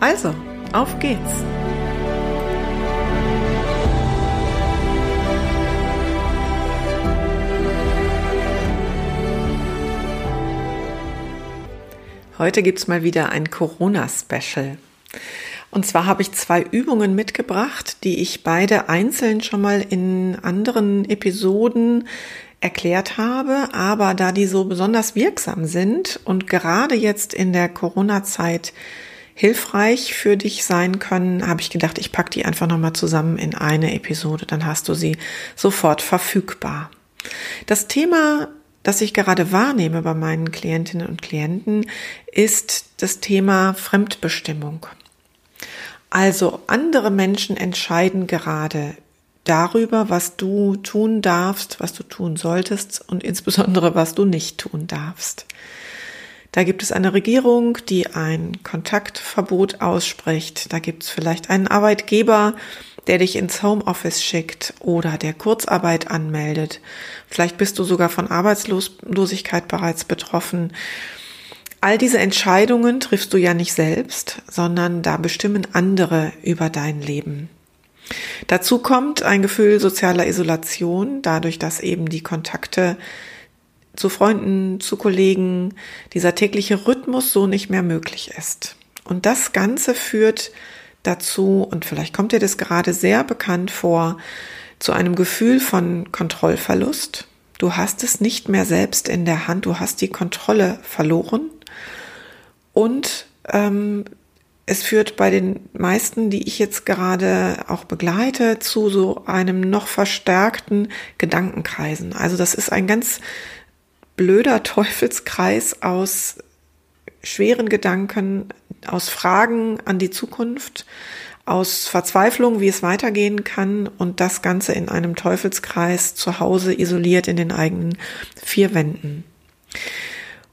Also, auf geht's! Heute gibt's mal wieder ein Corona-Special. Und zwar habe ich zwei Übungen mitgebracht, die ich beide einzeln schon mal in anderen Episoden erklärt habe, aber da die so besonders wirksam sind und gerade jetzt in der Corona-Zeit hilfreich für dich sein können, habe ich gedacht, ich packe die einfach nochmal zusammen in eine Episode, dann hast du sie sofort verfügbar. Das Thema, das ich gerade wahrnehme bei meinen Klientinnen und Klienten, ist das Thema Fremdbestimmung. Also andere Menschen entscheiden gerade darüber, was du tun darfst, was du tun solltest und insbesondere was du nicht tun darfst. Da gibt es eine Regierung, die ein Kontaktverbot ausspricht. Da gibt es vielleicht einen Arbeitgeber, der dich ins Homeoffice schickt oder der Kurzarbeit anmeldet. Vielleicht bist du sogar von Arbeitslosigkeit bereits betroffen. All diese Entscheidungen triffst du ja nicht selbst, sondern da bestimmen andere über dein Leben. Dazu kommt ein Gefühl sozialer Isolation, dadurch, dass eben die Kontakte zu Freunden, zu Kollegen, dieser tägliche Rhythmus so nicht mehr möglich ist. Und das Ganze führt dazu, und vielleicht kommt dir das gerade sehr bekannt vor, zu einem Gefühl von Kontrollverlust. Du hast es nicht mehr selbst in der Hand, du hast die Kontrolle verloren. Und ähm, es führt bei den meisten, die ich jetzt gerade auch begleite, zu so einem noch verstärkten Gedankenkreisen. Also das ist ein ganz blöder Teufelskreis aus schweren Gedanken, aus Fragen an die Zukunft, aus Verzweiflung, wie es weitergehen kann und das Ganze in einem Teufelskreis zu Hause isoliert in den eigenen vier Wänden.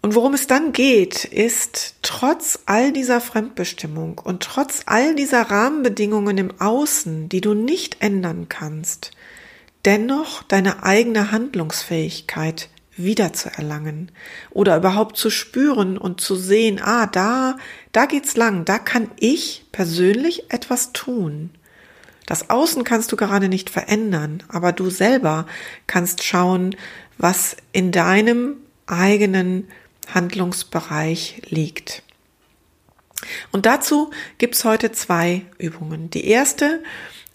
Und worum es dann geht, ist trotz all dieser Fremdbestimmung und trotz all dieser Rahmenbedingungen im Außen, die du nicht ändern kannst, dennoch deine eigene Handlungsfähigkeit wiederzuerlangen oder überhaupt zu spüren und zu sehen, ah, da, da geht's lang, da kann ich persönlich etwas tun. Das Außen kannst du gerade nicht verändern, aber du selber kannst schauen, was in deinem eigenen Handlungsbereich liegt. Und dazu gibt's heute zwei Übungen. Die erste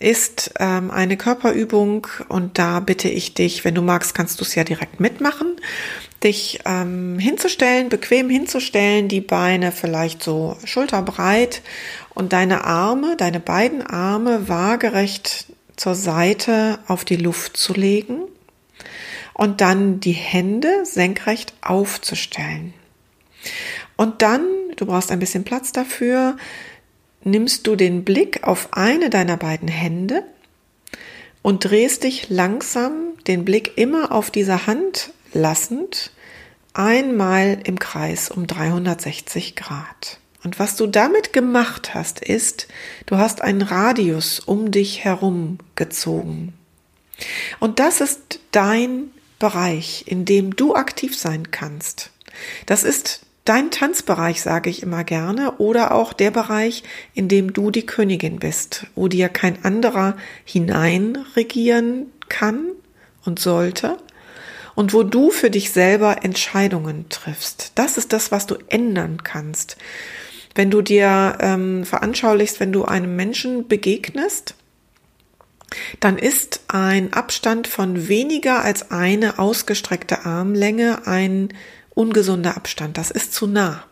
ist ähm, eine Körperübung und da bitte ich dich, wenn du magst, kannst du es ja direkt mitmachen, dich ähm, hinzustellen, bequem hinzustellen, die Beine vielleicht so schulterbreit und deine Arme, deine beiden Arme waagerecht zur Seite auf die Luft zu legen und dann die Hände senkrecht aufzustellen. Und dann, du brauchst ein bisschen Platz dafür, nimmst du den Blick auf eine deiner beiden Hände und drehst dich langsam den Blick immer auf dieser Hand lassend einmal im Kreis um 360 Grad. Und was du damit gemacht hast, ist, du hast einen Radius um dich herum gezogen. Und das ist dein Bereich, in dem du aktiv sein kannst. Das ist dein Tanzbereich, sage ich immer gerne, oder auch der Bereich, in dem du die Königin bist, wo dir kein anderer hineinregieren kann und sollte und wo du für dich selber Entscheidungen triffst. Das ist das, was du ändern kannst. Wenn du dir ähm, veranschaulichst, wenn du einem Menschen begegnest, dann ist ein Abstand von weniger als eine ausgestreckte Armlänge ein ungesunder Abstand. Das ist zu nah.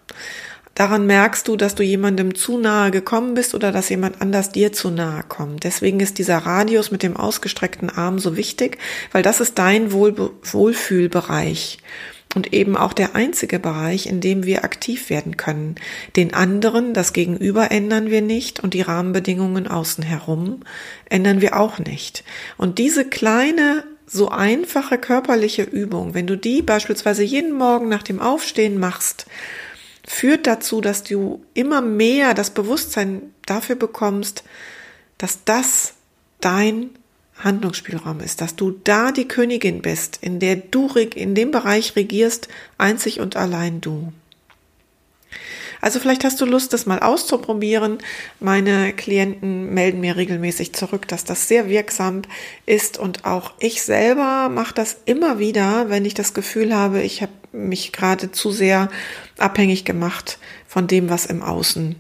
Daran merkst du, dass du jemandem zu nahe gekommen bist oder dass jemand anders dir zu nahe kommt. Deswegen ist dieser Radius mit dem ausgestreckten Arm so wichtig, weil das ist dein Wohl Wohlfühlbereich. und eben auch der einzige Bereich, in dem wir aktiv werden können. Den anderen, das Gegenüber ändern wir nicht und die Rahmenbedingungen außen herum ändern wir auch nicht. Und diese kleine, so einfache körperliche Übung, wenn du die beispielsweise jeden Morgen nach dem Aufstehen machst, führt dazu, dass du immer mehr das Bewusstsein dafür bekommst, dass das dein Handlungsspielraum ist, dass du da die Königin bist, in der du in dem Bereich regierst, einzig und allein du. Also vielleicht hast du Lust, das mal auszuprobieren. Meine Klienten melden mir regelmäßig zurück, dass das sehr wirksam ist und auch ich selber mache das immer wieder, wenn ich das Gefühl habe, ich habe mich gerade zu sehr abhängig gemacht von dem, was im Außen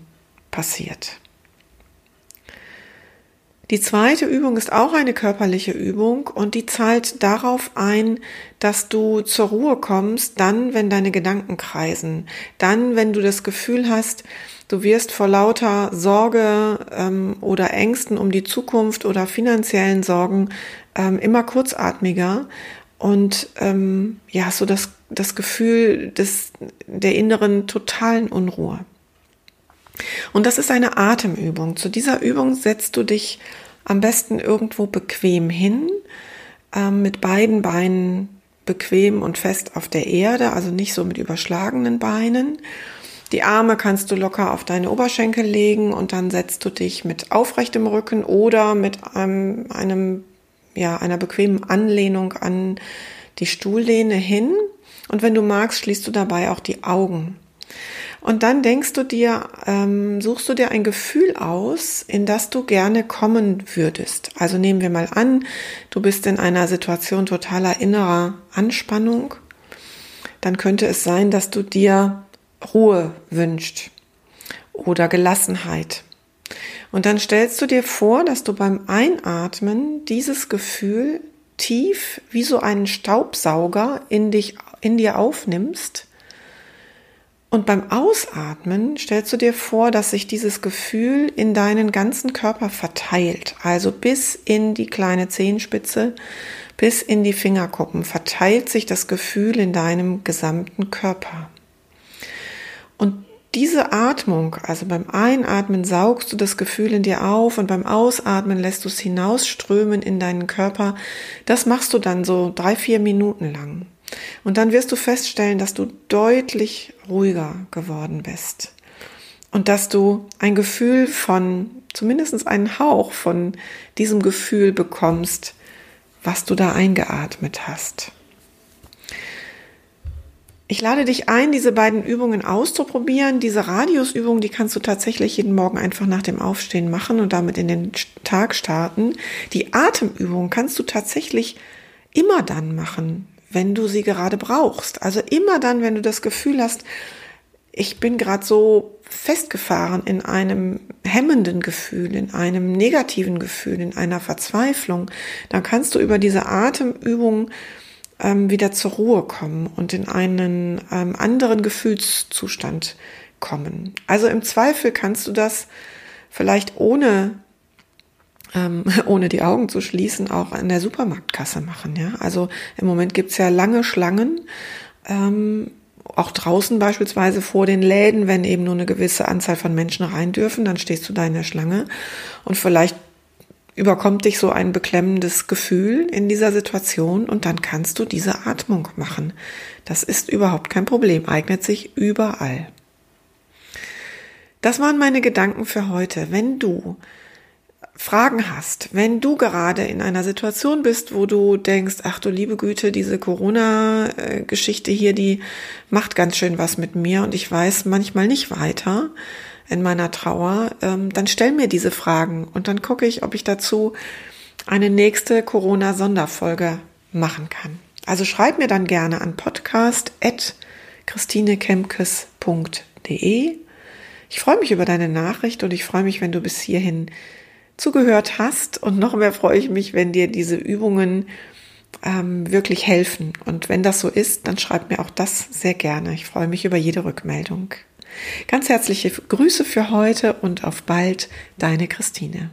passiert. Die zweite Übung ist auch eine körperliche Übung und die zahlt darauf ein, dass du zur Ruhe kommst, dann, wenn deine Gedanken kreisen, dann, wenn du das Gefühl hast, du wirst vor lauter Sorge ähm, oder Ängsten um die Zukunft oder finanziellen Sorgen ähm, immer kurzatmiger und ähm, ja, so das, das Gefühl des, der inneren totalen Unruhe. Und das ist eine Atemübung. Zu dieser Übung setzt du dich am besten irgendwo bequem hin, äh, mit beiden Beinen bequem und fest auf der Erde, also nicht so mit überschlagenen Beinen. Die Arme kannst du locker auf deine Oberschenkel legen und dann setzt du dich mit aufrechtem Rücken oder mit einem, einem ja, einer bequemen Anlehnung an die Stuhllehne hin. Und wenn du magst, schließt du dabei auch die Augen. Und dann denkst du dir, ähm, suchst du dir ein Gefühl aus, in das du gerne kommen würdest. Also nehmen wir mal an, du bist in einer Situation totaler innerer Anspannung. Dann könnte es sein, dass du dir Ruhe wünscht oder Gelassenheit. Und dann stellst du dir vor, dass du beim Einatmen dieses Gefühl tief wie so einen Staubsauger in dich, in dir aufnimmst und beim Ausatmen stellst du dir vor, dass sich dieses Gefühl in deinen ganzen Körper verteilt, also bis in die kleine Zehenspitze, bis in die Fingerkuppen verteilt sich das Gefühl in deinem gesamten Körper. Und diese Atmung, also beim Einatmen saugst du das Gefühl in dir auf und beim Ausatmen lässt du es hinausströmen in deinen Körper. Das machst du dann so drei, vier Minuten lang. Und dann wirst du feststellen, dass du deutlich ruhiger geworden bist. Und dass du ein Gefühl von, zumindest einen Hauch von diesem Gefühl bekommst, was du da eingeatmet hast. Ich lade dich ein, diese beiden Übungen auszuprobieren. Diese Radiusübung, die kannst du tatsächlich jeden Morgen einfach nach dem Aufstehen machen und damit in den Tag starten. Die Atemübung kannst du tatsächlich immer dann machen, wenn du sie gerade brauchst. Also immer dann, wenn du das Gefühl hast, ich bin gerade so festgefahren in einem hemmenden Gefühl, in einem negativen Gefühl, in einer Verzweiflung, dann kannst du über diese Atemübung ähm, wieder zur Ruhe kommen und in einen ähm, anderen Gefühlszustand kommen. Also im Zweifel kannst du das vielleicht ohne ähm, ohne die Augen zu schließen, auch an der Supermarktkasse machen. Ja? Also im Moment gibt's ja lange Schlangen, ähm, auch draußen beispielsweise vor den Läden, wenn eben nur eine gewisse Anzahl von Menschen rein dürfen, dann stehst du da in der Schlange und vielleicht überkommt dich so ein beklemmendes Gefühl in dieser Situation und dann kannst du diese Atmung machen. Das ist überhaupt kein Problem, eignet sich überall. Das waren meine Gedanken für heute. Wenn du Fragen hast, wenn du gerade in einer Situation bist, wo du denkst, ach du liebe Güte, diese Corona-Geschichte hier, die macht ganz schön was mit mir und ich weiß manchmal nicht weiter in meiner Trauer, ähm, dann stell mir diese Fragen und dann gucke ich, ob ich dazu eine nächste Corona-Sonderfolge machen kann. Also schreib mir dann gerne an podcast.christinekemkes.de. Ich freue mich über deine Nachricht und ich freue mich, wenn du bis hierhin zugehört hast. Und noch mehr freue ich mich, wenn dir diese Übungen ähm, wirklich helfen. Und wenn das so ist, dann schreib mir auch das sehr gerne. Ich freue mich über jede Rückmeldung. Ganz herzliche Grüße für heute und auf bald, deine Christine.